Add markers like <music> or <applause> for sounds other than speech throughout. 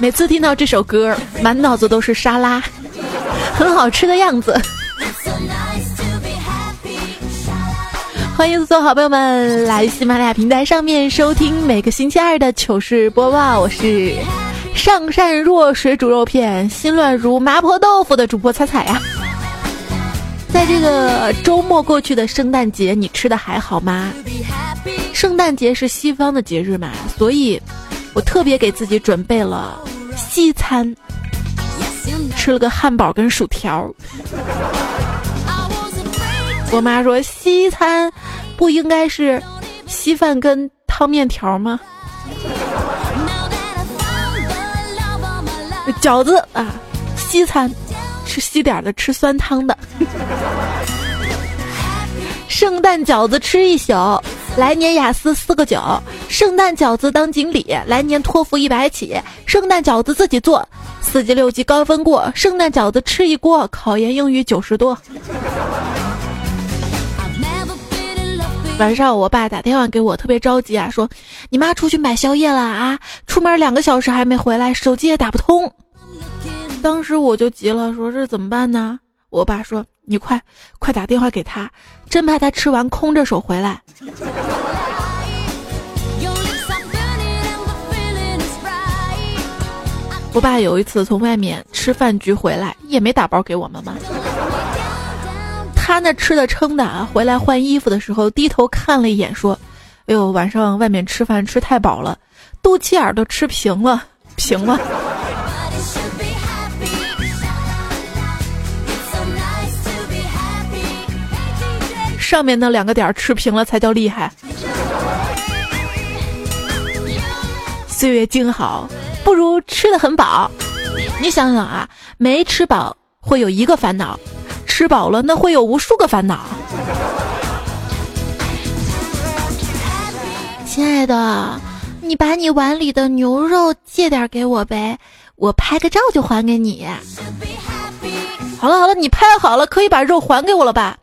每次听到这首歌，满脑子都是沙拉，很好吃的样子。欢迎所有好朋友们来喜马拉雅平台上面收听每个星期二的糗事播报，我是上善若水煮肉片，心乱如麻婆豆腐的主播彩彩呀。在这个周末过去的圣诞节，你吃的还好吗？圣诞节是西方的节日嘛，所以我特别给自己准备了西餐，吃了个汉堡跟薯条。我妈说西餐不应该是稀饭跟汤面条吗？饺子啊，西餐吃稀点的，吃酸汤的。圣诞饺子吃一宿，来年雅思四个九。圣诞饺子当经理，来年托福一百起。圣诞饺子自己做，四级六级高分过。圣诞饺子吃一锅，考研英语九十多。晚上我爸打电话给我，特别着急啊，说你妈出去买宵夜了啊，出门两个小时还没回来，手机也打不通。当时我就急了，说这怎么办呢？我爸说你快快打电话给他，真怕他吃完空着手回来。我爸有一次从外面吃饭局回来，也没打包给我们嘛。他那吃的撑的啊，回来换衣服的时候低头看了一眼，说：“哎呦，晚上外面吃饭吃太饱了，肚脐眼都吃平了，平了。”上面那两个点吃平了才叫厉害。岁月静好，不如吃的很饱。你想想啊，没吃饱会有一个烦恼。吃饱了，那会有无数个烦恼。亲爱的，你把你碗里的牛肉借点给我呗，我拍个照就还给你。好了好了，你拍好了，可以把肉还给我了吧？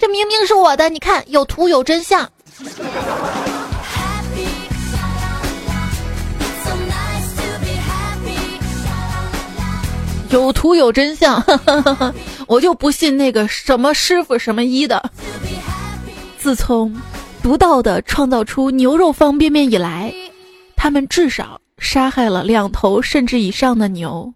这明明是我的，你看有图有真相。<laughs> 有图有真相，<laughs> 我就不信那个什么师傅什么医的。自从独到的创造出牛肉方便面以来，他们至少杀害了两头甚至以上的牛。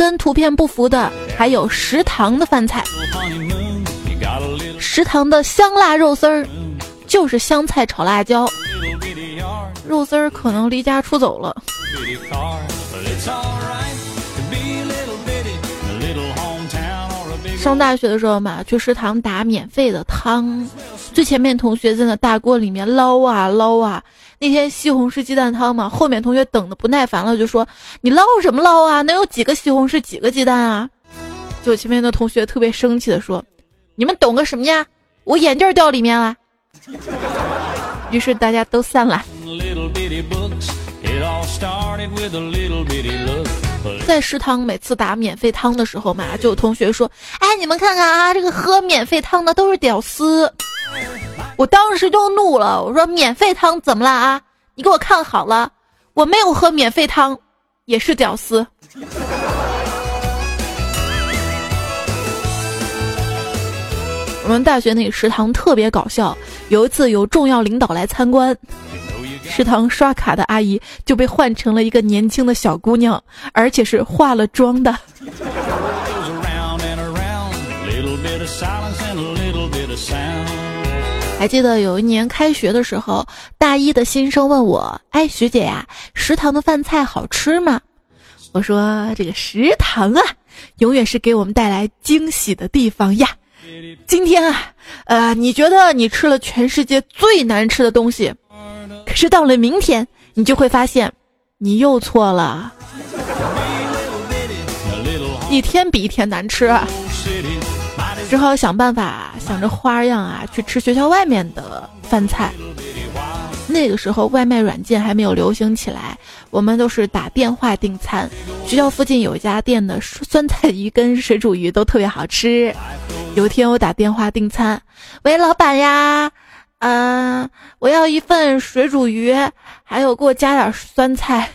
跟图片不符的，还有食堂的饭菜。食堂的香辣肉丝儿，就是香菜炒辣椒。肉丝儿可能离家出走了。上大学的时候嘛，去食堂打免费的汤，最前面同学在那大锅里面捞啊捞啊。那天西红柿鸡蛋汤嘛，后面同学等的不耐烦了，就说：“你捞什么捞啊？能有几个西红柿，几个鸡蛋啊？”就前面的同学特别生气的说：“你们懂个什么呀？我眼镜掉里面了。”于是大家都散了。在食堂每次打免费汤的时候嘛，就有同学说：“哎，你们看看啊，这个喝免费汤的都是屌丝。”我当时就怒了，我说：“免费汤怎么了啊？你给我看好了，我没有喝免费汤，也是屌丝。<laughs> ”我们大学那个食堂特别搞笑，有一次有重要领导来参观，食堂刷卡的阿姨就被换成了一个年轻的小姑娘，而且是化了妆的。还记得有一年开学的时候，大一的新生问我：“哎，学姐呀，食堂的饭菜好吃吗？”我说：“这个食堂啊，永远是给我们带来惊喜的地方呀。今天啊，呃，你觉得你吃了全世界最难吃的东西，可是到了明天，你就会发现，你又错了，<laughs> 一天比一天难吃。”只好想办法，想着花样啊，去吃学校外面的饭菜。那个时候外卖软件还没有流行起来，我们都是打电话订餐，学校附近有一家店的酸菜鱼跟水煮鱼都特别好吃。有一天我打电话订餐，喂，老板呀，嗯，我要一份水煮鱼，还有给我加点酸菜。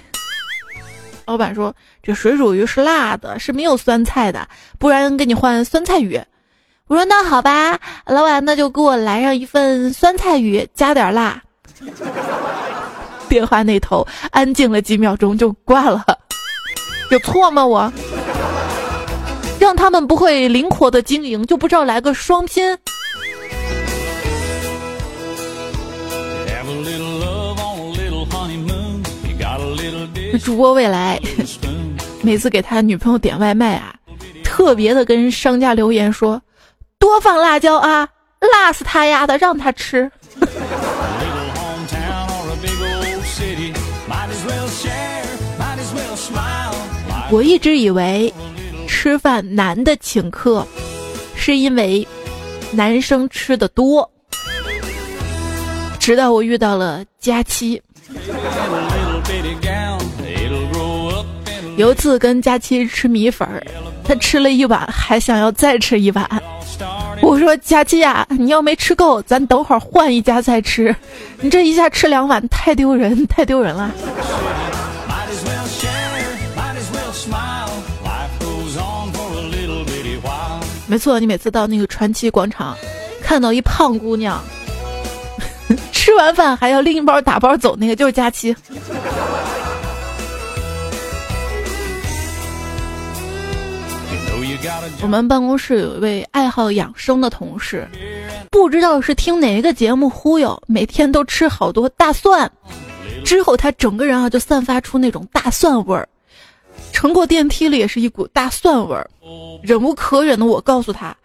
老板说这水煮鱼是辣的，是没有酸菜的，不然给你换酸菜鱼。我说那好吧，老板那就给我来上一份酸菜鱼，加点辣。<laughs> 电话那头安静了几秒钟就挂了，有错吗？我让他们不会灵活的经营，就不知道来个双拼。主播未来 <laughs> 每次给他女朋友点外卖啊，特别的跟商家留言说，多放辣椒啊，辣死他丫的，让他吃。我一直以为吃饭男的请客，是因为男生吃的多。直到我遇到了佳期，有一次跟佳期吃米粉儿，他吃了一碗，还想要再吃一碗。我说佳期呀，你要没吃够，咱等会儿换一家再吃。你这一下吃两碗，太丢人，太丢人了。没错，你每次到那个传奇广场，看到一胖姑娘，<laughs> 吃完饭还要拎一包打包走，那个就是佳期。我们办公室有一位爱好养生的同事，不知道是听哪一个节目忽悠，每天都吃好多大蒜，之后他整个人啊就散发出那种大蒜味儿。乘过电梯里也是一股大蒜味儿，忍无可忍的我告诉他，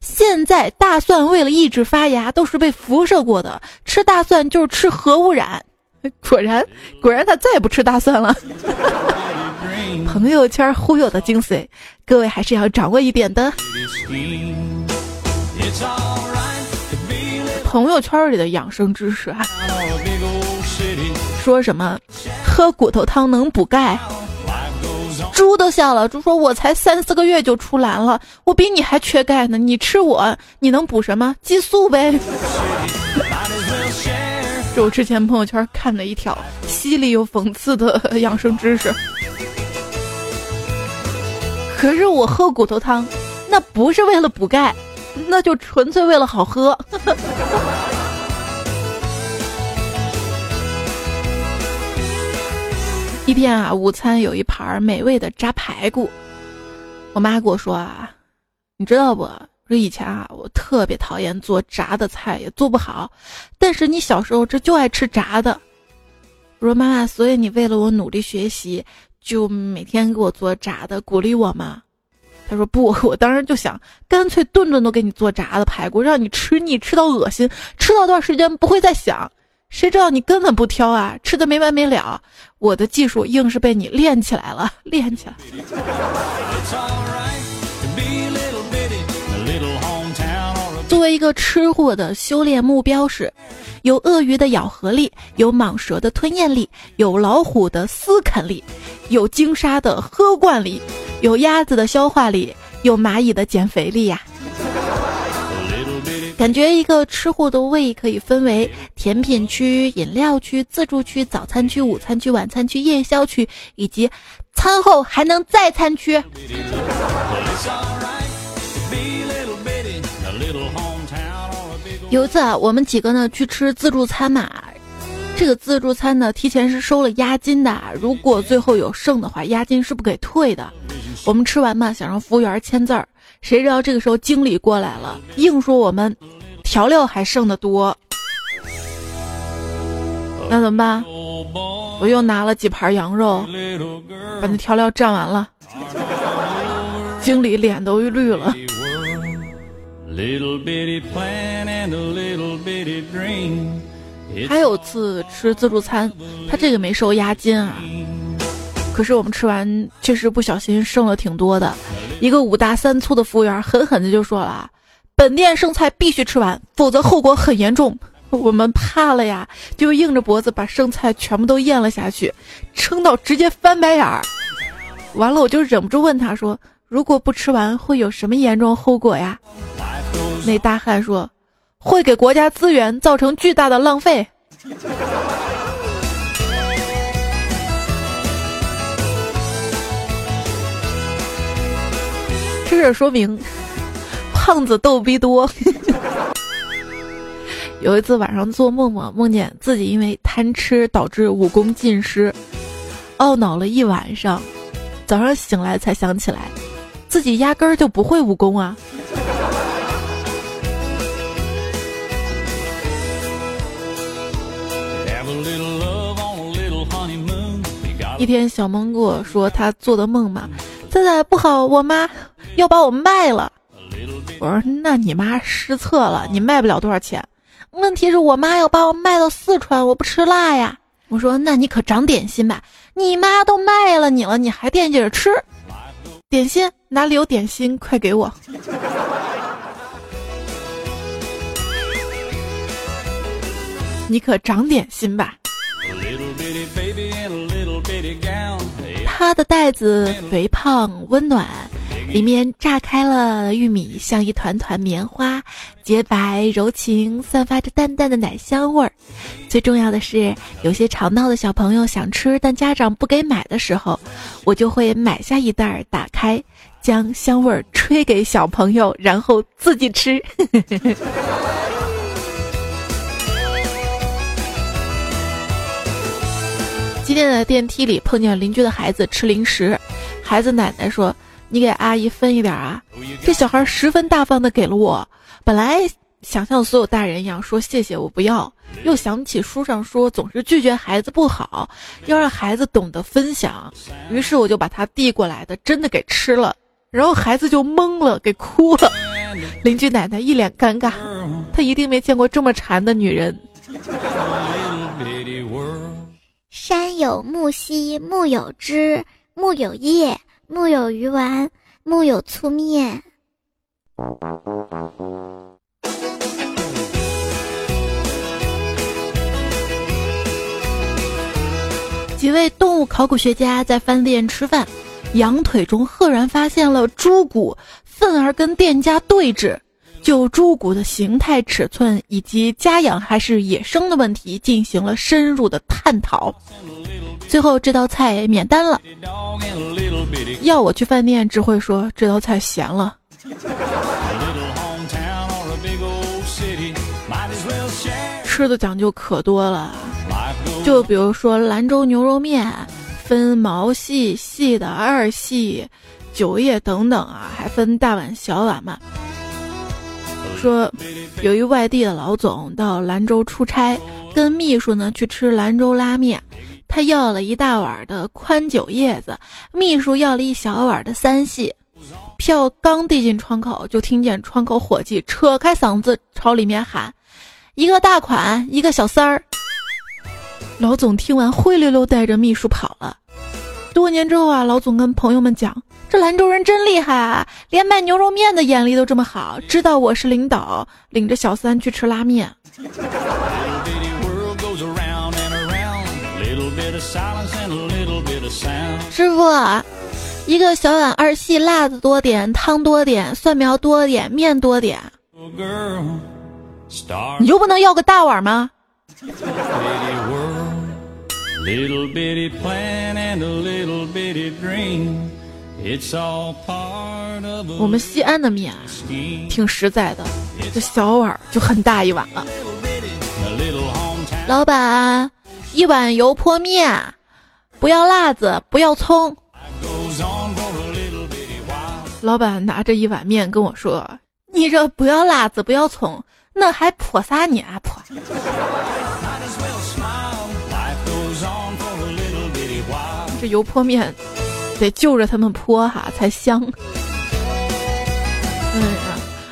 现在大蒜为了抑制发芽都是被辐射过的，吃大蒜就是吃核污染。<laughs> 果然，果然他再也不吃大蒜了。<laughs> 朋友圈忽悠的精髓，各位还是要掌握一点的。朋友圈里的养生知识啊，说什么喝骨头汤能补钙。猪都笑了，猪说：“我才三四个月就出栏了，我比你还缺钙呢。你吃我，你能补什么？激素呗。”是我之前朋友圈看的一条犀利又讽刺的 <laughs> 养生知识。可是我喝骨头汤，那不是为了补钙，那就纯粹为了好喝。<laughs> 一天啊，午餐有一盘美味的炸排骨。我妈跟我说啊，你知道不？说以前啊，我特别讨厌做炸的菜，也做不好。但是你小时候这就爱吃炸的。我说妈妈，所以你为了我努力学习，就每天给我做炸的，鼓励我吗？他说不，<laughs> 我当时就想，干脆顿顿都给你做炸的排骨，让你吃腻，吃到恶心，吃到段时间不会再想。谁知道你根本不挑啊，吃的没完没了。我的技术硬是被你练起来了，练起来。<laughs> 作为一个吃货的修炼目标是，有鳄鱼的咬合力，有蟒蛇的吞咽力，有老虎的撕啃力，有鲸鲨的喝惯力，有鸭子的消化力，有蚂蚁的减肥力呀。感觉一个吃货的胃可以分为甜品区、饮料区、自助区、早餐区、午餐区、晚餐区、夜宵区，以及餐后还能再餐区。有一次啊，我们几个呢去吃自助餐嘛，这个自助餐呢提前是收了押金的，如果最后有剩的话，押金是不给退的。我们吃完嘛，想让服务员签字儿。谁知道这个时候经理过来了，硬说我们调料还剩的多，那怎么办？我又拿了几盘羊肉，把那调料蘸完了，经理脸都绿了。还有次吃自助餐，他这个没收押金啊。可是我们吃完确实不小心剩了挺多的，一个五大三粗的服务员狠狠的就说了：“本店剩菜必须吃完，否则后果很严重。”我们怕了呀，就硬着脖子把剩菜全部都咽了下去，撑到直接翻白眼儿。完了，我就忍不住问他说：“如果不吃完，会有什么严重后果呀？”那大汉说：“会给国家资源造成巨大的浪费。<laughs> ”这是说明胖子逗逼多。<laughs> 有一次晚上做梦嘛，梦见自己因为贪吃导致武功尽失，懊恼了一晚上。早上醒来才想起来，自己压根儿就不会武功啊。一天，小萌跟我说他做的梦嘛，现在不好，我妈要把我卖了。我说那你妈失策了，你卖不了多少钱。问题是我妈要把我卖到四川，我不吃辣呀。我说那你可长点心吧，你妈都卖了你了，你还惦记着吃点心？哪里有点心？快给我！你可长点心吧。他的袋子肥胖温暖。里面炸开了玉米，像一团团棉花，洁白柔情，散发着淡淡的奶香味儿。最重要的是，有些吵闹的小朋友想吃，但家长不给买的时候，我就会买下一袋儿，打开，将香味儿吹给小朋友，然后自己吃。<laughs> 今天在电梯里碰见邻居的孩子吃零食，孩子奶奶说。你给阿姨分一点啊！这小孩十分大方的给了我。本来想像所有大人一样说谢谢，我不要。又想起书上说总是拒绝孩子不好，要让孩子懂得分享。于是我就把他递过来的真的给吃了，然后孩子就懵了，给哭了。邻居奶奶一脸尴尬，她一定没见过这么馋的女人。山有木兮木有枝，木有叶。木有鱼丸，木有粗面。几位动物考古学家在饭店吃饭，羊腿中赫然发现了猪骨，愤而跟店家对峙，就猪骨的形态、尺寸以及家养还是野生的问题进行了深入的探讨。最后这道菜免单了。要我去饭店，只会说这道菜咸了。吃的讲究可多了，就比如说兰州牛肉面，分毛细、细的、二细、酒叶等等啊，还分大碗、小碗嘛。说有一外地的老总到兰州出差，跟秘书呢去吃兰州拉面。他要了一大碗的宽酒叶子，秘书要了一小碗的三细。票刚递进窗口，就听见窗口伙计扯开嗓子朝里面喊：“一个大款，一个小三儿。”老总听完灰溜溜带着秘书跑了。多年之后啊，老总跟朋友们讲：“这兰州人真厉害啊，连卖牛肉面的眼力都这么好，知道我是领导，领着小三去吃拉面。”师傅，一个小碗二细，辣子多点，汤多点，蒜苗多点，面多点。你就不能要个大碗吗？我们西安的面挺实在的，这小碗就很大一碗了。老板。一碗油泼面，不要辣子，不要葱。老板拿着一碗面跟我说：“你这不要辣子，不要葱，那还泼啥呢？泼！”这油泼面得就着他们泼哈才香。嗯，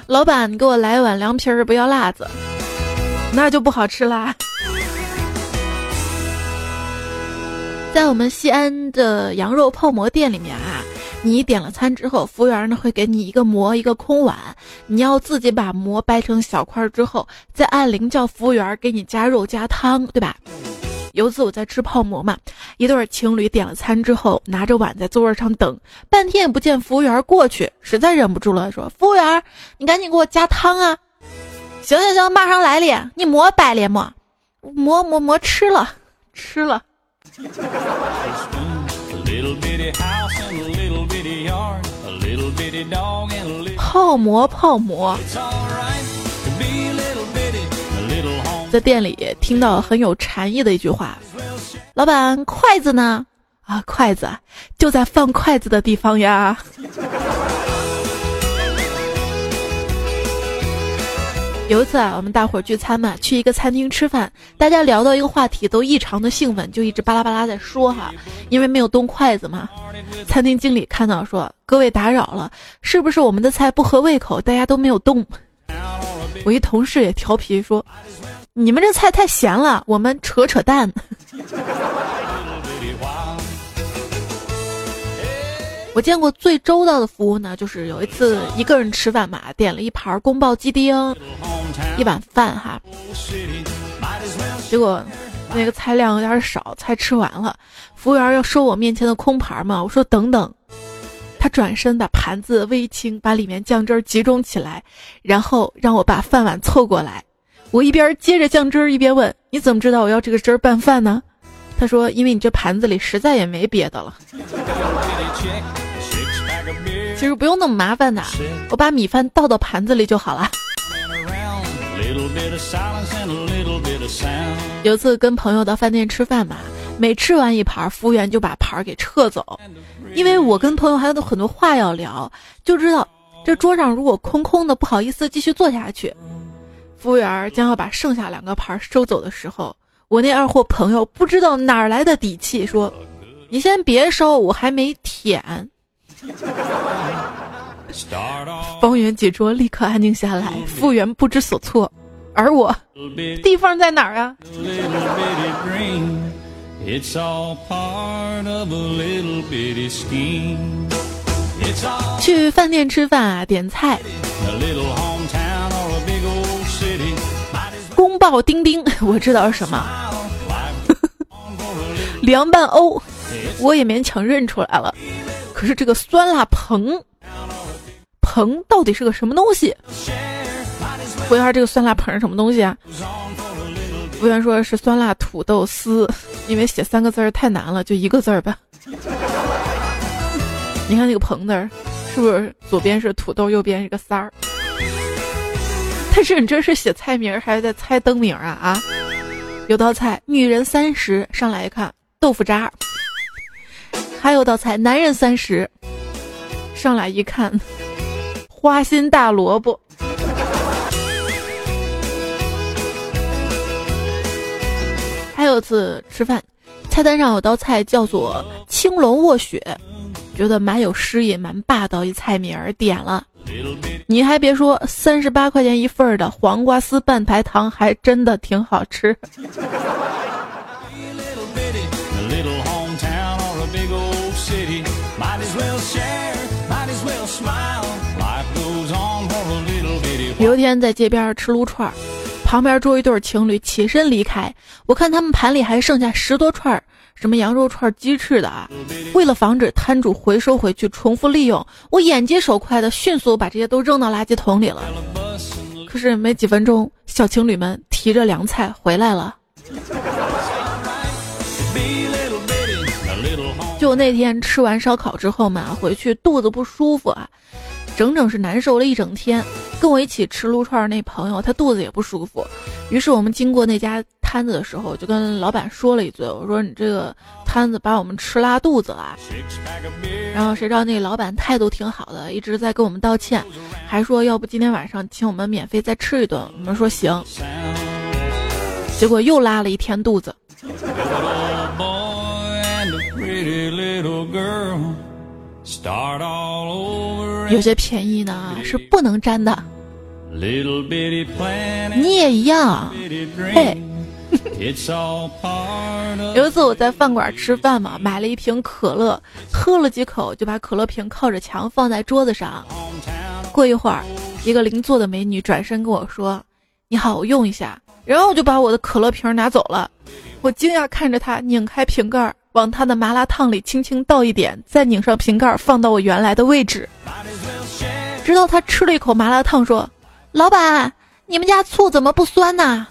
老板，你给我来碗凉皮儿，不要辣子，那就不好吃啦。在我们西安的羊肉泡馍店里面啊，你点了餐之后，服务员呢会给你一个馍一个空碗，你要自己把馍掰成小块之后，再按铃叫服务员给你加肉加汤，对吧？有次我在吃泡馍嘛，一对情侣点了餐之后，拿着碗在座位上等，半天也不见服务员过去，实在忍不住了，说：“服务员，你赶紧给我加汤啊！”“行行行，马上来咧，你馍摆咧馍，馍馍馍吃了，吃了。”泡馍泡馍。在店里听到很有禅意的一句话：“老板，筷子呢？啊，筷子就在放筷子的地方呀。<laughs> ”有一次啊，我们大伙儿聚餐嘛，去一个餐厅吃饭，大家聊到一个话题都异常的兴奋，就一直巴拉巴拉在说哈，因为没有动筷子嘛。餐厅经理看到说：“各位打扰了，是不是我们的菜不合胃口？大家都没有动。<laughs> ”我一同事也调皮说。你们这菜太咸了，我们扯扯淡。<laughs> 我见过最周到的服务呢，就是有一次一个人吃饭嘛，点了一盘宫保鸡丁，一碗饭哈，结果那个菜量有点少，菜吃完了，服务员要收我面前的空盘嘛，我说等等，他转身把盘子微倾，把里面酱汁集中起来，然后让我把饭碗凑过来。我一边接着酱汁儿，一边问：“你怎么知道我要这个汁儿拌饭呢？”他说：“因为你这盘子里实在也没别的了。”其实不用那么麻烦的，我把米饭倒到盘子里就好了。有次跟朋友到饭店吃饭嘛，每吃完一盘，服务员就把盘儿给撤走，因为我跟朋友还有很多话要聊，就知道这桌上如果空空的，不好意思继续坐下去。服务员将要把剩下两个盘收走的时候，我那二货朋友不知道哪儿来的底气，说：“ <laughs> 你先别收，我还没舔。<laughs> ”方圆几桌立刻安静下来，服务员不知所措，而我，地方在哪儿啊？去饭店吃饭啊，点菜。宫爆丁丁，<laughs> 我知道是什么。<laughs> 凉拌欧，我也勉强认出来了。可是这个酸辣棚，棚到底是个什么东西？服务员，这个酸辣棚是什么东西啊？服务员说是酸辣土豆丝，因为写三个字儿太难了，就一个字儿吧。你看那个棚字，是不是左边是土豆，右边是个三儿？但是你这是写菜名还是在猜灯名啊？啊，有道菜女人三十上来一看豆腐渣，还有道菜男人三十上来一看花心大萝卜。还有次吃饭，菜单上有道菜叫做青龙卧雪，觉得蛮有诗意、蛮霸道一菜名，点了。你还别说，三十八块钱一份儿的黄瓜丝拌排糖还真的挺好吃。有一天在街边吃撸串儿，旁边桌一对情侣起身离开，我看他们盘里还剩下十多串儿。什么羊肉串、鸡翅的啊？为了防止摊主回收回去重复利用，我眼疾手快的迅速把这些都扔到垃圾桶里了。可是没几分钟，小情侣们提着凉菜回来了。就那天吃完烧烤之后嘛，回去肚子不舒服啊。整整是难受了一整天，跟我一起吃撸串那朋友，他肚子也不舒服。于是我们经过那家摊子的时候，就跟老板说了一嘴：“我说你这个摊子把我们吃拉肚子了。”然后谁知道那老板态度挺好的，一直在跟我们道歉，还说要不今天晚上请我们免费再吃一顿。我们说行，结果又拉了一天肚子。有些便宜呢是不能沾的，你也一样。嘿，<laughs> 有一次我在饭馆吃饭嘛，买了一瓶可乐，喝了几口就把可乐瓶靠着墙放在桌子上。过一会儿，一个邻座的美女转身跟我说：“你好，我用一下。”然后我就把我的可乐瓶拿走了。我惊讶看着她拧开瓶盖，往她的麻辣烫里轻轻倒一点，再拧上瓶盖，放到我原来的位置。直到他吃了一口麻辣烫，说：“老板，你们家醋怎么不酸呢？”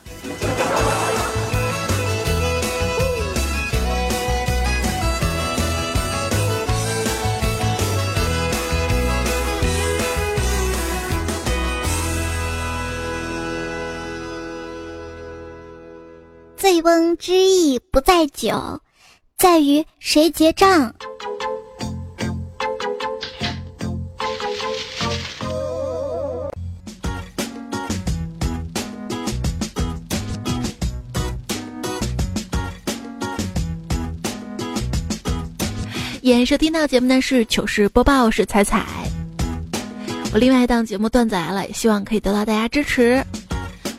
醉翁之意不在酒，在于谁结账。演收听到节目呢是糗事播报，是彩彩。我另外一档节目段子来了，也希望可以得到大家支持。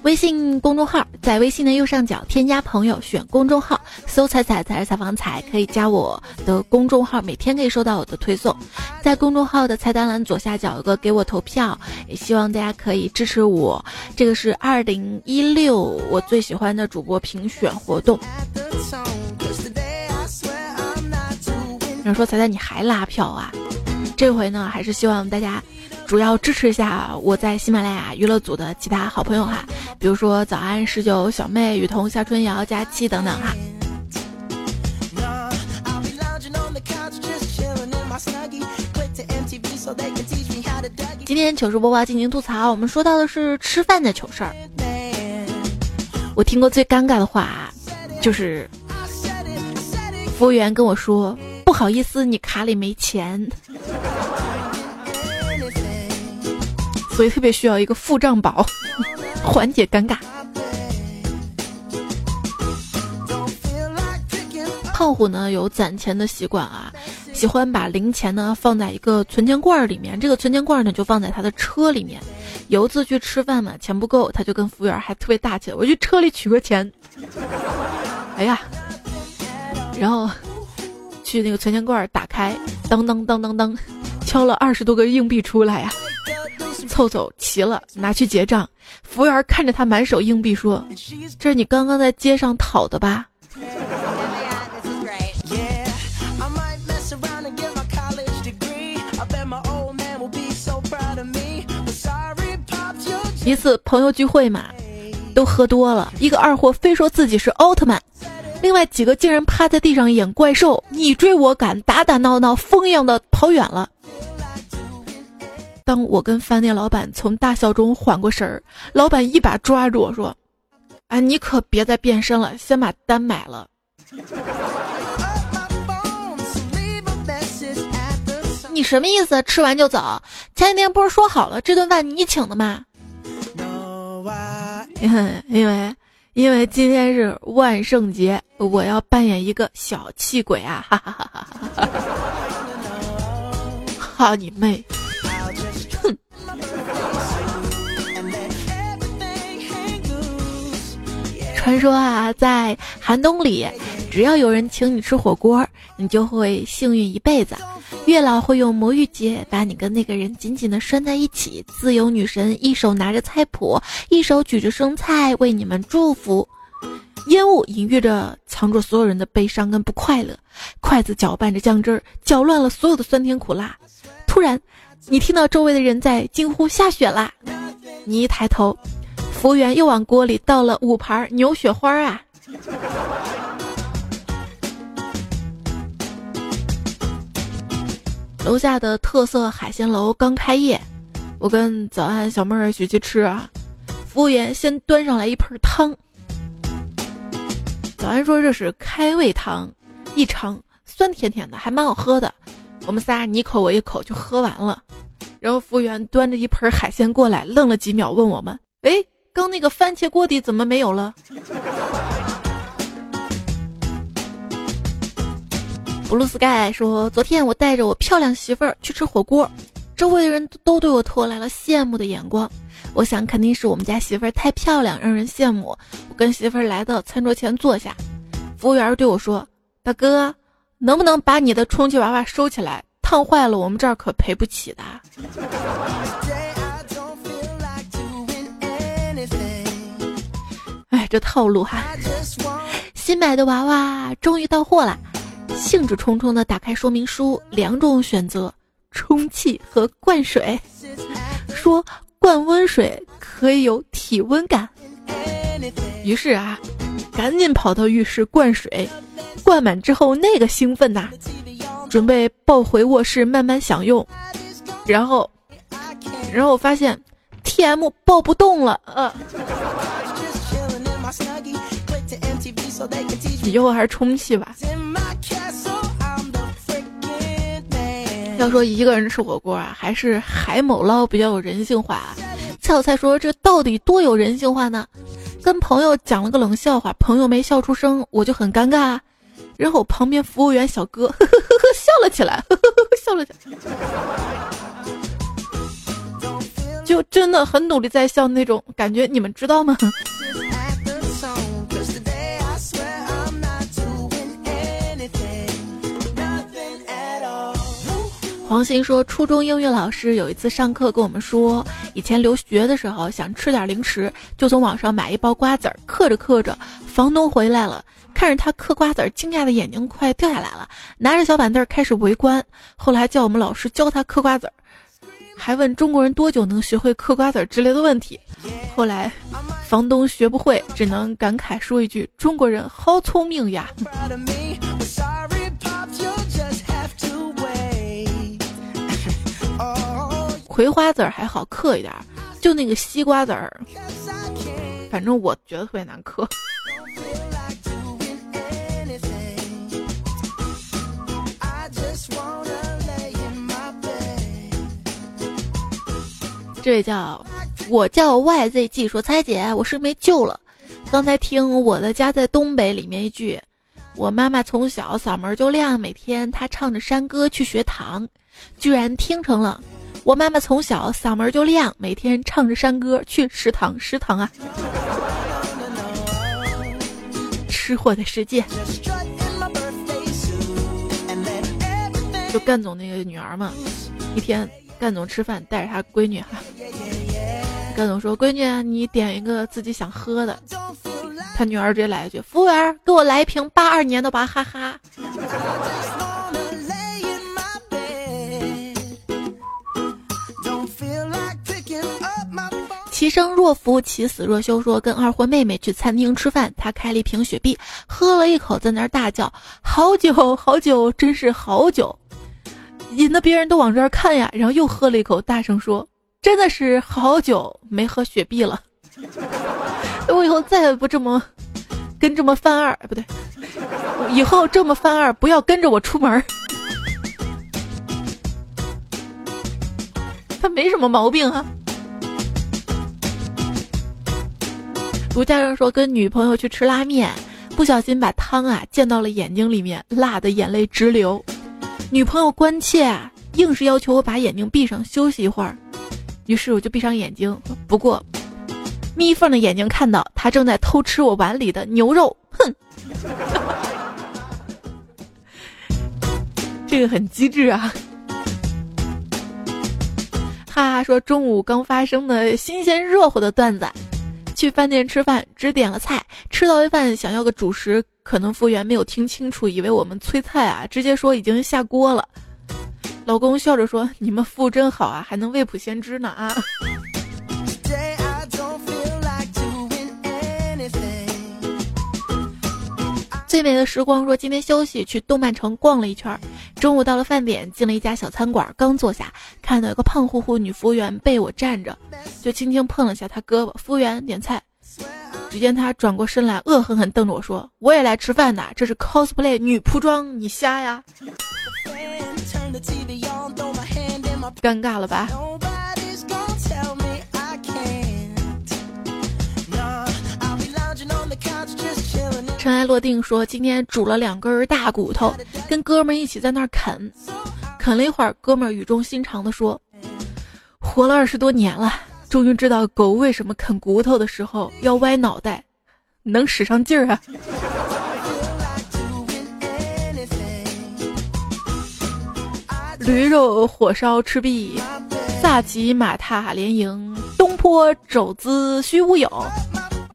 微信公众号在微信的右上角添加朋友，选公众号搜“彩彩才是采访彩”，可以加我的公众号，每天可以收到我的推送。在公众号的菜单栏左下角有个给我投票，也希望大家可以支持我。这个是二零一六我最喜欢的主播评选活动。说彩彩你还拉票啊？这回呢，还是希望大家主要支持一下我在喜马拉雅娱乐组的其他好朋友哈，比如说早安十九、小妹、雨桐、夏春瑶、佳期等等哈。今天糗事播报进行吐槽，我们说到的是吃饭的糗事儿。我听过最尴尬的话，就是服务员跟我说。不好意思，你卡里没钱，所以特别需要一个付账宝，<laughs> 缓解尴尬。胖虎呢有攒钱的习惯啊，喜欢把零钱呢放在一个存钱罐里面，这个存钱罐呢就放在他的车里面。有一次去吃饭嘛，钱不够，他就跟服务员还特别大气，我去车里取个钱。哎呀，然后。去那个存钱罐打开，当当当当当，敲了二十多个硬币出来呀，凑凑齐了，拿去结账。服务员看着他满手硬币说：“这是你刚刚在街上讨的吧？”一次朋友聚会嘛，都喝多了，一个二货非说自己是奥特曼。另外几个竟然趴在地上演怪兽，你追我赶，打打闹闹，疯一样的跑远了。当我跟饭店老板从大笑中缓过神儿，老板一把抓住我说：“哎，你可别再变身了，先把单买了。”你什么意思？吃完就走？前几天不是说好了这顿饭你请的吗？因为。因为因为今天是万圣节，我要扮演一个小气鬼啊！哈哈哈哈哈哈！哈 <laughs> 你妹！哼！传说啊，在寒冬里，只要有人请你吃火锅，你就会幸运一辈子。月老会用魔芋结把你跟那个人紧紧的拴在一起，自由女神一手拿着菜谱，一手举着生菜为你们祝福。烟雾隐喻着藏住所有人的悲伤跟不快乐，筷子搅拌着酱汁儿，搅乱了所有的酸甜苦辣。突然，你听到周围的人在惊呼下雪啦！你一抬头，服务员又往锅里倒了五盘牛雪花啊！楼下的特色海鲜楼刚开业，我跟早安小妹儿一起去吃啊。服务员先端上来一盆汤，早安说这是开胃汤，一尝酸甜甜的，还蛮好喝的。我们仨你一口我一口就喝完了。然后服务员端着一盆海鲜过来，愣了几秒，问我们：“哎，刚那个番茄锅底怎么没有了？”布鲁斯盖说：“昨天我带着我漂亮媳妇儿去吃火锅，周围的人都对我投来了羡慕的眼光。我想肯定是我们家媳妇儿太漂亮，让人羡慕。我跟媳妇儿来到餐桌前坐下，服务员对我说：‘大哥，能不能把你的充气娃娃收起来？烫坏了我们这儿可赔不起的。<laughs> ’这套路哈。”新买的娃娃终于到货了，兴致冲冲的打开说明书，两种选择：充气和灌水。说灌温水可以有体温感。于是啊，赶紧跑到浴室灌水，灌满之后那个兴奋呐，准备抱回卧室慢慢享用。然后，然后发现 T M 抱不动了，呃。以后还是充气吧。要说一个人吃火锅啊，还是海某捞比较有人性化。蔡小菜说：“这到底多有人性化呢？”跟朋友讲了个冷笑话，朋友没笑出声，我就很尴尬。然后旁边服务员小哥 <laughs> 呵呵呵呵笑了起来，呵呵呵笑了起来，<laughs> 就真的很努力在笑那种感觉，你们知道吗？黄鑫说，初中英语老师有一次上课跟我们说，以前留学的时候想吃点零食，就从网上买一包瓜子儿，嗑着嗑着，房东回来了，看着他嗑瓜子儿，惊讶的眼睛快掉下来了，拿着小板凳开始围观，后来叫我们老师教他嗑瓜子儿，还问中国人多久能学会嗑瓜子儿之类的问题，后来房东学不会，只能感慨说一句：中国人好聪明呀。<laughs> 葵花籽儿还好嗑一点，就那个西瓜籽儿，反正我觉得特别难嗑。<laughs> 这位叫我叫 YZG 说：“猜姐，我是没救了。刚才听《我的家在东北》里面一句，我妈妈从小嗓门就亮，每天她唱着山歌去学堂，居然听成了。”我妈妈从小嗓门就亮，每天唱着山歌去食堂。食堂啊，吃货的世界。就干总那个女儿嘛，一天干总吃饭带着他闺女哈，干总说：“闺女，你点一个自己想喝的。”他女儿直接来一句：“服务员，给我来一瓶八二年的娃哈哈。”其生若浮，其死若休。说跟二货妹妹去餐厅吃饭，她开了一瓶雪碧，喝了一口，在那儿大叫：“好酒，好酒，真是好酒！”引得别人都往这儿看呀。然后又喝了一口，大声说：“真的是好酒，没喝雪碧了。<laughs> ”我以后再也不这么跟这么犯二，不对，以后这么犯二，不要跟着我出门。<laughs> 他没什么毛病啊。卢家人说，跟女朋友去吃拉面，不小心把汤啊溅到了眼睛里面，辣的眼泪直流。女朋友关切啊，硬是要求我把眼睛闭上休息一会儿。于是我就闭上眼睛，不过眯缝的眼睛看到他正在偷吃我碗里的牛肉，哼，这个很机智啊。哈哈，说中午刚发生的新鲜热乎的段子。去饭店吃饭，只点了菜，吃到一半想要个主食，可能服务员没有听清楚，以为我们催菜啊，直接说已经下锅了。老公笑着说：“你们服务真好啊，还能未卜先知呢啊。”最美的时光说今天休息去动漫城逛了一圈，中午到了饭点，进了一家小餐馆，刚坐下，看到一个胖乎乎女服务员被我站着，就轻轻碰了下她胳膊。服务员点菜，只见她转过身来，恶狠狠瞪着我说：“我也来吃饭的，这是 cosplay 女仆装，你瞎呀？”尴尬了吧？尘埃落定说：“今天煮了两根大骨头，跟哥们一起在那儿啃，啃了一会儿，哥们语重心长的说：‘活了二十多年了，终于知道狗为什么啃骨头的时候要歪脑袋，能使上劲儿啊。’驴肉火烧赤壁，萨吉马踏连营，东坡肘子虚乌有。”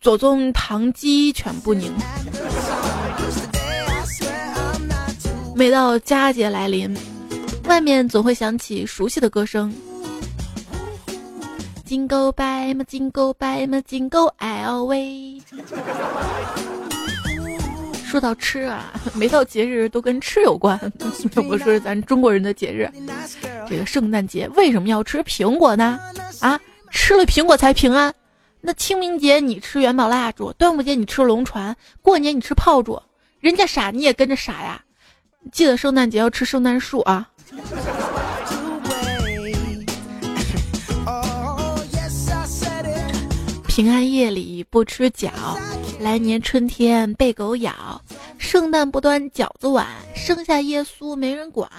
左宗棠鸡犬不宁。每到佳节来临，外面总会响起熟悉的歌声。金钩白马，金钩白马，金钩 LV。说到吃啊，每到节日都跟吃有关。<laughs> 我说咱中国人的节日，这个圣诞节为什么要吃苹果呢？啊，吃了苹果才平安。那清明节你吃元宝蜡烛，端午节你吃龙船，过年你吃炮竹，人家傻你也跟着傻呀。记得圣诞节要吃圣诞树啊。<laughs> 平安夜里不吃饺，来年春天被狗咬。圣诞不端饺子碗，生下耶稣没人管。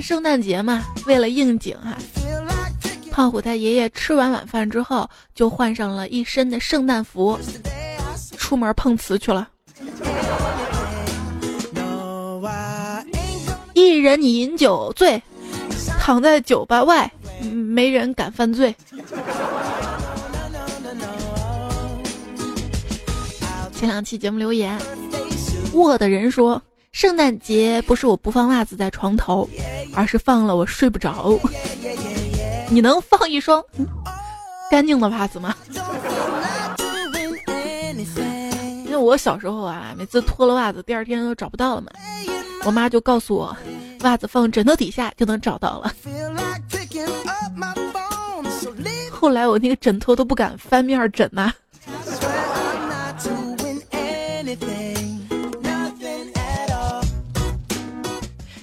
圣诞节嘛，为了应景哈，胖虎他爷爷吃完晚饭之后，就换上了一身的圣诞服，出门碰瓷去了。一人你饮酒醉，躺在酒吧外。没人敢犯罪。前两期节目留言，卧的人说：“圣诞节不是我不放袜子在床头，而是放了我睡不着。”你能放一双干净的袜子吗？因为我小时候啊，每次脱了袜子，第二天都找不到了嘛。我妈就告诉我，袜子放枕头底下就能找到了。后来我那个枕头都不敢翻面枕呐。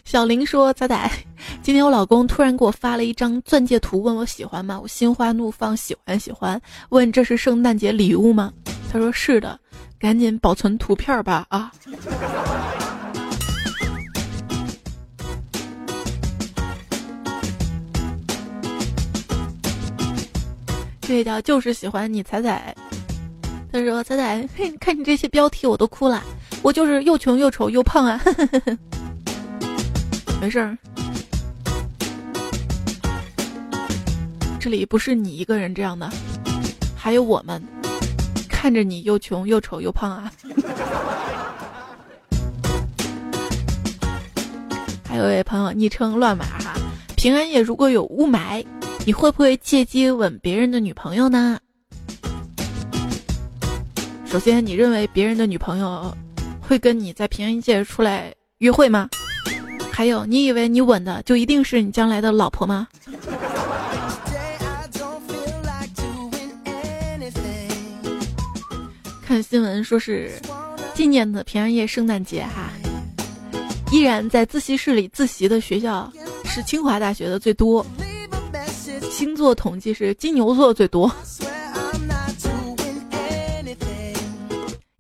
小林说：“仔仔，<laughs> 今天我老公突然给我发了一张钻戒图，问我喜欢吗？我心花怒放，喜欢喜欢。问这是圣诞节礼物吗？他说是的，赶紧保存图片吧啊。”这叫就是喜欢你彩彩，他说彩彩，看你这些标题我都哭了，我就是又穷又丑又胖啊，<laughs> 没事儿，这里不是你一个人这样的，还有我们，看着你又穷又丑又胖啊，还有位朋友昵称乱码哈，平安夜如果有雾霾。你会不会借机吻别人的女朋友呢？首先，你认为别人的女朋友会跟你在平安夜出来约会吗？还有，你以为你稳的就一定是你将来的老婆吗？看新闻说是今年的平安夜圣诞节哈，依然在自习室里自习的学校是清华大学的最多。星座统计是金牛座最多，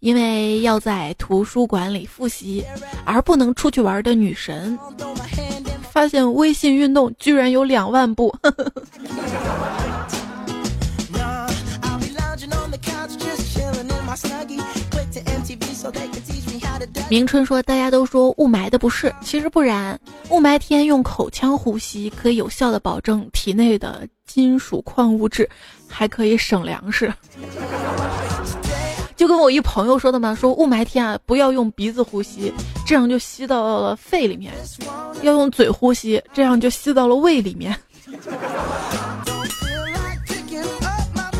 因为要在图书馆里复习而不能出去玩的女神，发现微信运动居然有两万步。<laughs> 明春说：“大家都说雾霾的不是，其实不然。雾霾天用口腔呼吸，可以有效的保证体内的金属矿物质，还可以省粮食。就跟我一朋友说的嘛，说雾霾天啊，不要用鼻子呼吸，这样就吸到了肺里面；要用嘴呼吸，这样就吸到了胃里面。<laughs>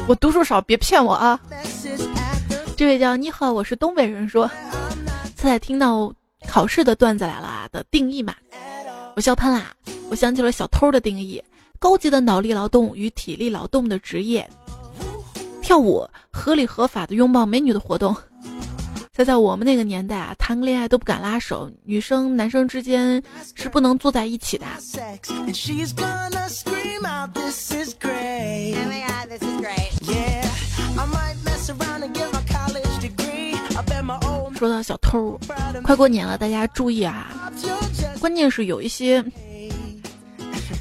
我读书少，别骗我啊！这位叫你好，我是东北人说。”在听到考试的段子来了的定义嘛，我笑喷啦！我想起了小偷的定义：高级的脑力劳动与体力劳动的职业，跳舞合理合法的拥抱美女的活动。<laughs> 在在我们那个年代啊，谈个恋爱都不敢拉手，女生男生之间是不能坐在一起的。说到小偷，快过年了，大家注意啊！关键是有一些，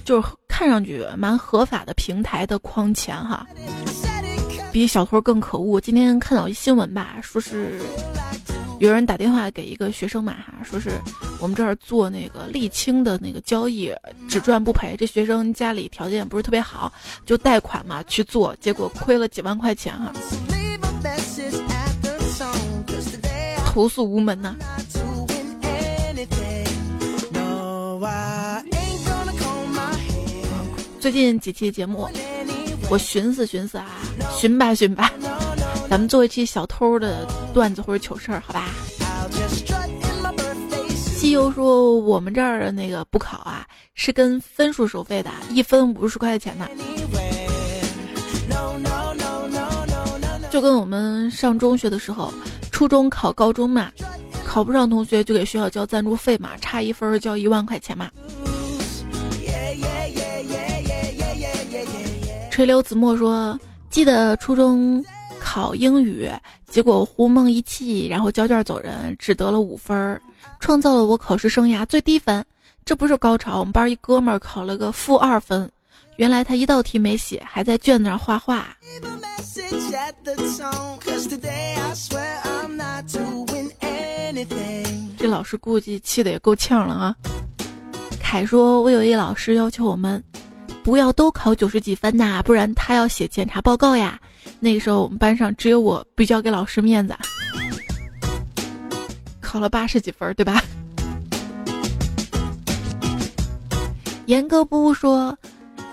就是看上去蛮合法的平台的框钱哈，比小偷更可恶。今天看到一新闻吧，说是有人打电话给一个学生嘛哈，说是我们这儿做那个沥青的那个交易，只赚不赔。这学生家里条件不是特别好，就贷款嘛去做，结果亏了几万块钱哈。投诉无门呐。最近几期节目，我寻思寻思啊，寻吧寻吧，咱们做一期小偷的段子或者糗事儿，好吧？西游说我们这儿的那个补考啊，是跟分数收费的，一分五十块钱呢。就跟我们上中学的时候，初中考高中嘛，考不上同学就给学校交赞助费嘛，差一分交一万块钱嘛。垂柳子墨说：“记得初中考英语，结果胡梦一气，然后交卷走人，只得了五分，创造了我考试生涯最低分。这不是高潮，我们班一哥们儿考了个负二分，原来他一道题没写，还在卷子上画画。这老师估计气得也够呛了啊！”凯说：“我有一老师要求我们。”不要都考九十几分呐，不然他要写检查报告呀。那个时候我们班上只有我比较给老师面子，考了八十几分，对吧？严哥不说，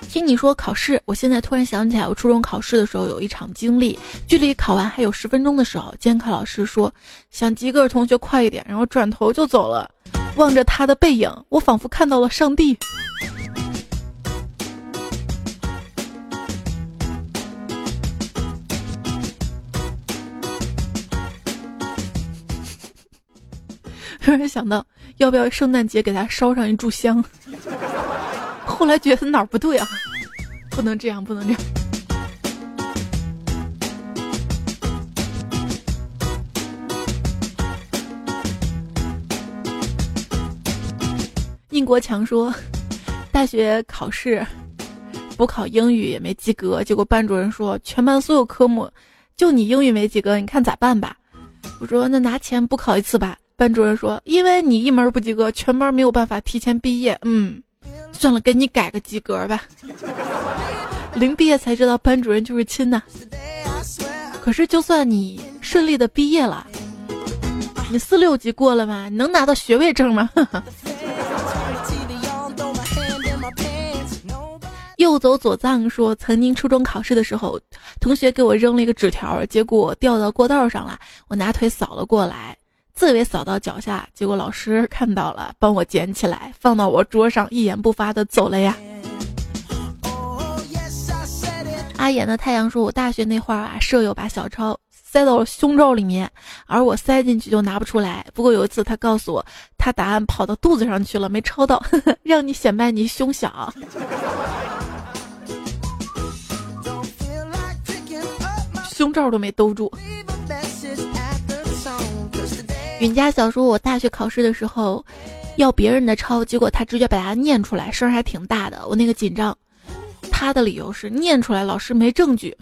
听你说考试，我现在突然想起来，我初中考试的时候有一场经历，距离考完还有十分钟的时候，监考老师说想及格的同学快一点，然后转头就走了。望着他的背影，我仿佛看到了上帝。突然想到，要不要圣诞节给他烧上一炷香？后来觉得哪儿不对啊？不能这样，不能这样。宁国强说，大学考试补考英语也没及格，结果班主任说全班所有科目就你英语没及格，你看咋办吧？我说那拿钱补考一次吧。班主任说：“因为你一门不及格，全班没有办法提前毕业。嗯，算了，给你改个及格吧。临毕业才知道班主任就是亲呐。可是就算你顺利的毕业了，你四六级过了吗？你能拿到学位证吗？” <laughs> 右走左藏说：“曾经初中考试的时候，同学给我扔了一个纸条，结果掉到过道上了，我拿腿扫了过来。”自以为扫到脚下，结果老师看到了，帮我捡起来，放到我桌上，一言不发的走了呀。阿眼的太阳说：“我大学那会儿啊，舍友把小抄塞到了胸罩里面，而我塞进去就拿不出来。不过有一次，他告诉我，他答案跑到肚子上去了，没抄到，<laughs> 让你显摆你胸小，胸罩都没兜住。”允家小说，我大学考试的时候，要别人的抄，结果他直接把它念出来，声还挺大的，我那个紧张。他的理由是念出来，老师没证据。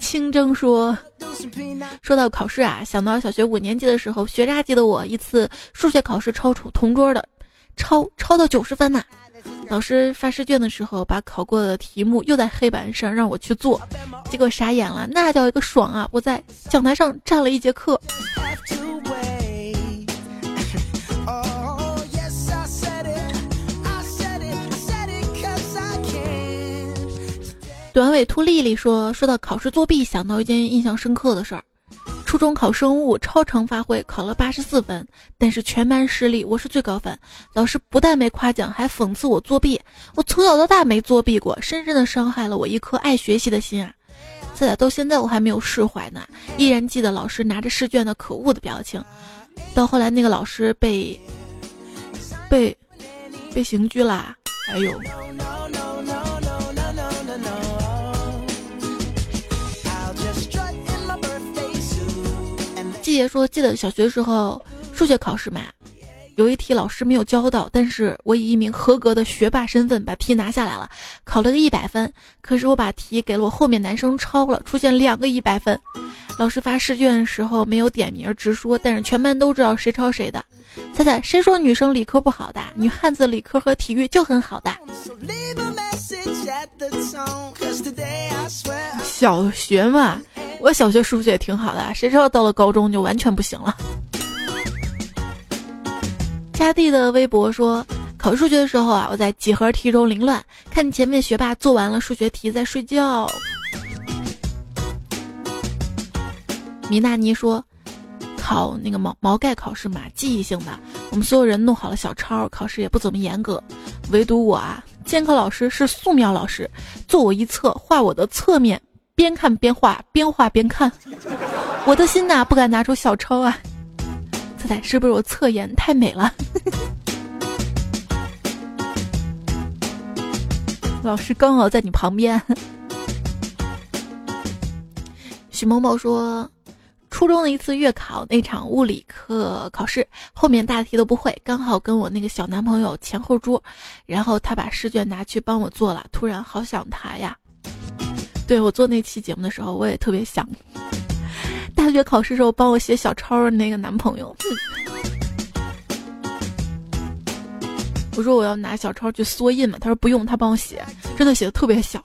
清蒸说，说到考试啊，想到小学五年级的时候，学渣级的我一次数学考试抄出同桌的，抄抄到九十分呐。老师发试卷的时候，把考过的题目又在黑板上让我去做，结果傻眼了，那叫一个爽啊！我在讲台上站了一节课。短尾兔丽丽说：“说到考试作弊，想到一件印象深刻的事儿。”中考生物超常发挥，考了八十四分，但是全班失利，我是最高分。老师不但没夸奖，还讽刺我作弊。我从小到大没作弊过，深深的伤害了我一颗爱学习的心啊！现在到现在我还没有释怀呢，依然记得老师拿着试卷的可恶的表情。到后来那个老师被被被刑拘啦，哎呦！爷说：“记得小学时候数学考试嘛，有一题老师没有教到，但是我以一名合格的学霸身份把题拿下来了，考了个一百分。可是我把题给了我后面男生抄了，出现两个一百分。老师发试卷的时候没有点名直说，但是全班都知道谁抄谁的。猜猜谁说女生理科不好的？女汉子理科和体育就很好的。”小学嘛，我小学数学也挺好的，谁知道到了高中就完全不行了。佳弟的微博说，考数学的时候啊，我在几何题中凌乱，看前面学霸做完了数学题在睡觉。米娜妮说，考那个毛毛概考试嘛，记忆性的，我们所有人弄好了小抄，考试也不怎么严格，唯独我啊，监考老师是素描老师，做我一侧，画我的侧面，边看边画，边画边看，我的心呐，不敢拿出小抄啊。猜猜是不是我侧颜太美了？老师刚好在你旁边。许某某说，初中的一次月考那场物理课考试，后面大题都不会，刚好跟我那个小男朋友前后桌，然后他把试卷拿去帮我做了，突然好想他呀。对我做那期节目的时候，我也特别想。大学考试时候帮我写小抄的那个男朋友，我说我要拿小抄去缩印嘛，他说不用，他帮我写，真的写的特别小。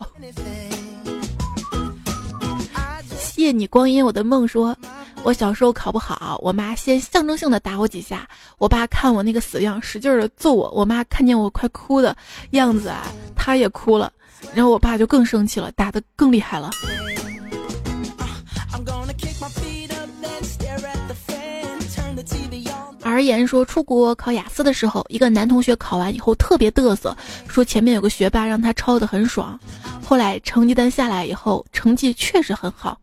谢你光阴，我的梦说，我小时候考不好，我妈先象征性的打我几下，我爸看我那个死样，使劲的揍我，我妈看见我快哭的样子啊，她也哭了，然后我爸就更生气了，打的更厉害了。而言说，出国考雅思的时候，一个男同学考完以后特别嘚瑟，说前面有个学霸让他抄的很爽。后来成绩单下来以后，成绩确实很好，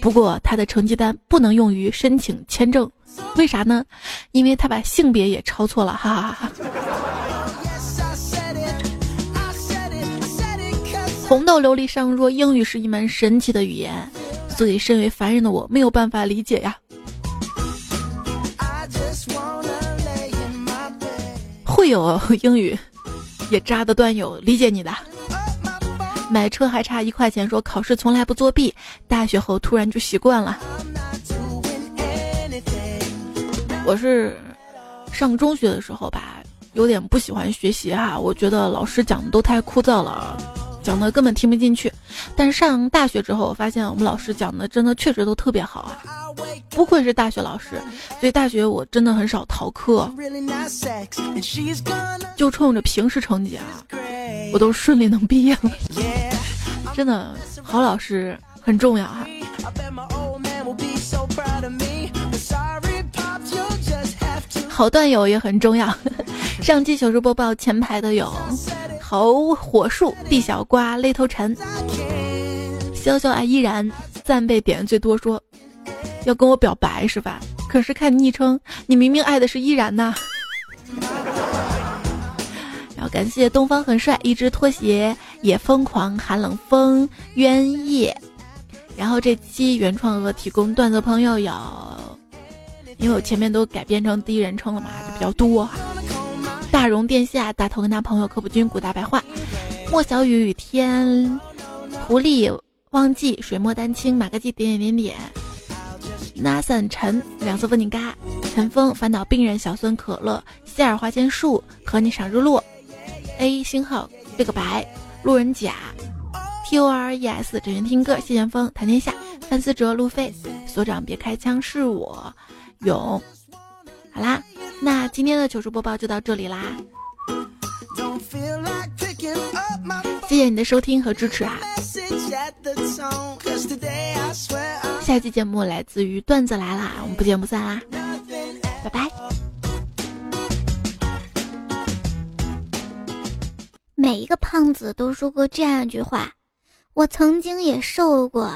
不过他的成绩单不能用于申请签证，为啥呢？因为他把性别也抄错了，哈哈哈。红豆琉璃上说，英语是一门神奇的语言，所以身为凡人的我没有办法理解呀。会有英语也渣的段友理解你的。买车还差一块钱，说考试从来不作弊，大学后突然就习惯了。我是上中学的时候吧，有点不喜欢学习哈，我觉得老师讲的都太枯燥了。讲的根本听不进去，但上大学之后，我发现我们老师讲的真的确实都特别好啊！不愧是大学老师，所以大学我真的很少逃课，就冲着平时成绩啊，我都顺利能毕业了。真的，好老师很重要哈。好段友也很重要。<laughs> 上期糗事播报前排的有。好火树、地小瓜、勒头沉、潇潇爱依然赞被点最多，说要跟我表白是吧？可是看昵称，你明明爱的是依然呐。然后感谢东方很帅，一只拖鞋也疯狂，寒冷风鸳夜。然后这期原创额提供段子朋友有，因为我前面都改编成第一人称了嘛，就比较多。大荣殿下，大头跟他朋友科普君，古大白话，莫小雨雨天，狐狸忘记水墨丹青，马克基点点点点，Nathan 陈两色风景嘎，陈峰烦恼病人小孙可乐，希尔花千树和你赏日落，A 星号这个白路人甲，T O R E S 只愿听歌，谢剑锋谈天下，范思哲路飞所长别开枪是我勇，好啦。那今天的糗事播报就到这里啦，谢谢你的收听和支持啊！下期节目来自于段子来啦，我们不见不散啦，拜拜！每一个胖子都说过这样一句话：“我曾经也瘦过。”